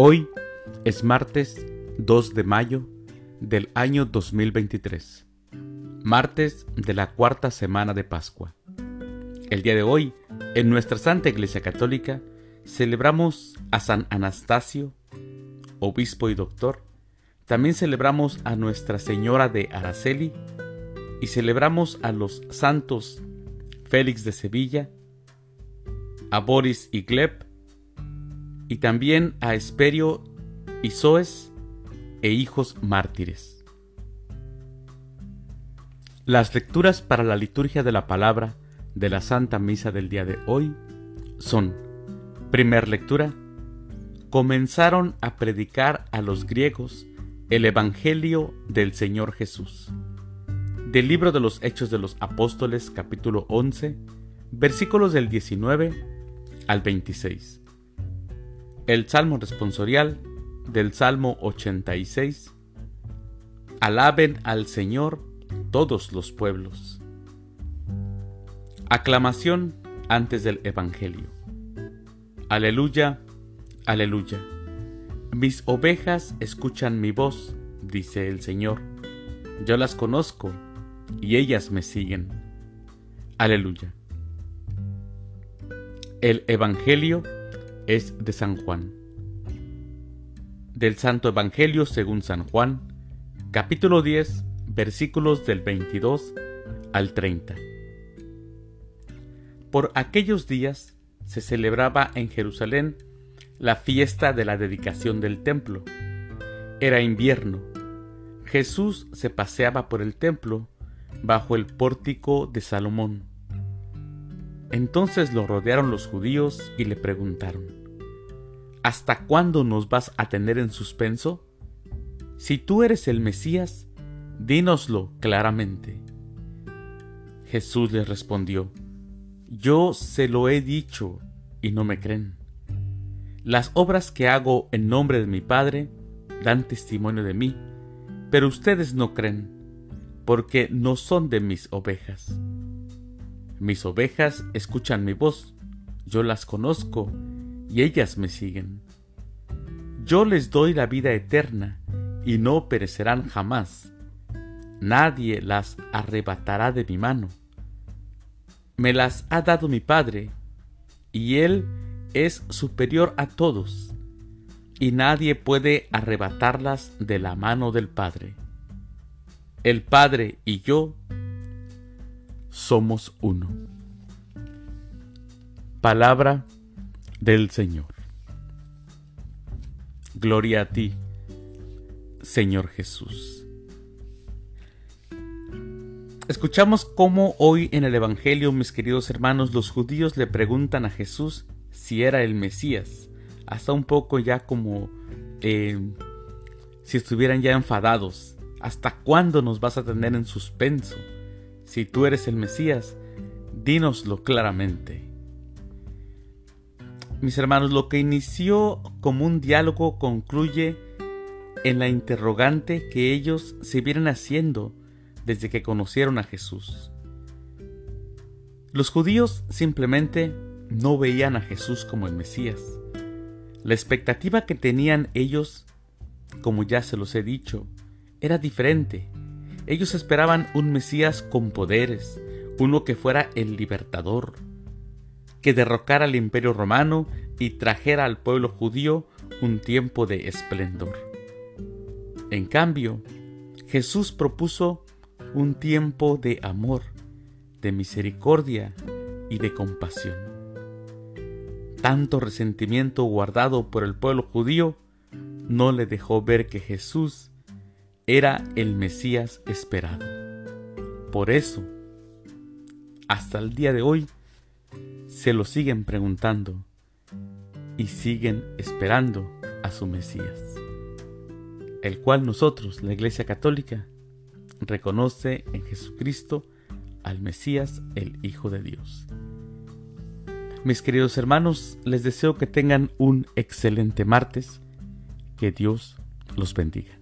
Hoy es martes 2 de mayo del año 2023, martes de la cuarta semana de Pascua. El día de hoy, en nuestra Santa Iglesia Católica, celebramos a San Anastasio, obispo y doctor. También celebramos a Nuestra Señora de Araceli y celebramos a los santos Félix de Sevilla, a Boris y Gleb, y también a Esperio y Zoes e hijos mártires. Las lecturas para la liturgia de la palabra de la Santa Misa del día de hoy son, primer lectura, comenzaron a predicar a los griegos el Evangelio del Señor Jesús. Del libro de los Hechos de los Apóstoles capítulo 11, versículos del 19 al 26. El Salmo responsorial del Salmo 86. Alaben al Señor todos los pueblos. Aclamación antes del Evangelio. Aleluya, aleluya. Mis ovejas escuchan mi voz, dice el Señor. Yo las conozco y ellas me siguen. Aleluya. El Evangelio es de San Juan. Del Santo Evangelio según San Juan, capítulo 10, versículos del 22 al 30. Por aquellos días se celebraba en Jerusalén la fiesta de la dedicación del templo. Era invierno. Jesús se paseaba por el templo bajo el pórtico de Salomón. Entonces lo rodearon los judíos y le preguntaron, ¿Hasta cuándo nos vas a tener en suspenso? Si tú eres el Mesías, dínoslo claramente. Jesús les respondió, Yo se lo he dicho y no me creen. Las obras que hago en nombre de mi Padre dan testimonio de mí, pero ustedes no creen, porque no son de mis ovejas. Mis ovejas escuchan mi voz, yo las conozco y ellas me siguen. Yo les doy la vida eterna y no perecerán jamás. Nadie las arrebatará de mi mano. Me las ha dado mi Padre, y Él es superior a todos, y nadie puede arrebatarlas de la mano del Padre. El Padre y yo somos uno. Palabra del Señor. Gloria a ti, Señor Jesús. Escuchamos cómo hoy en el Evangelio, mis queridos hermanos, los judíos le preguntan a Jesús si era el Mesías, hasta un poco ya como eh, si estuvieran ya enfadados. ¿Hasta cuándo nos vas a tener en suspenso? Si tú eres el Mesías, dínoslo claramente. Mis hermanos, lo que inició como un diálogo concluye en la interrogante que ellos se vienen haciendo desde que conocieron a Jesús. Los judíos simplemente no veían a Jesús como el Mesías. La expectativa que tenían ellos, como ya se los he dicho, era diferente. Ellos esperaban un Mesías con poderes, uno que fuera el libertador, que derrocara al imperio romano y trajera al pueblo judío un tiempo de esplendor. En cambio, Jesús propuso un tiempo de amor, de misericordia y de compasión. Tanto resentimiento guardado por el pueblo judío no le dejó ver que Jesús era el Mesías esperado. Por eso, hasta el día de hoy, se lo siguen preguntando y siguen esperando a su Mesías, el cual nosotros, la Iglesia Católica, reconoce en Jesucristo al Mesías, el Hijo de Dios. Mis queridos hermanos, les deseo que tengan un excelente martes, que Dios los bendiga.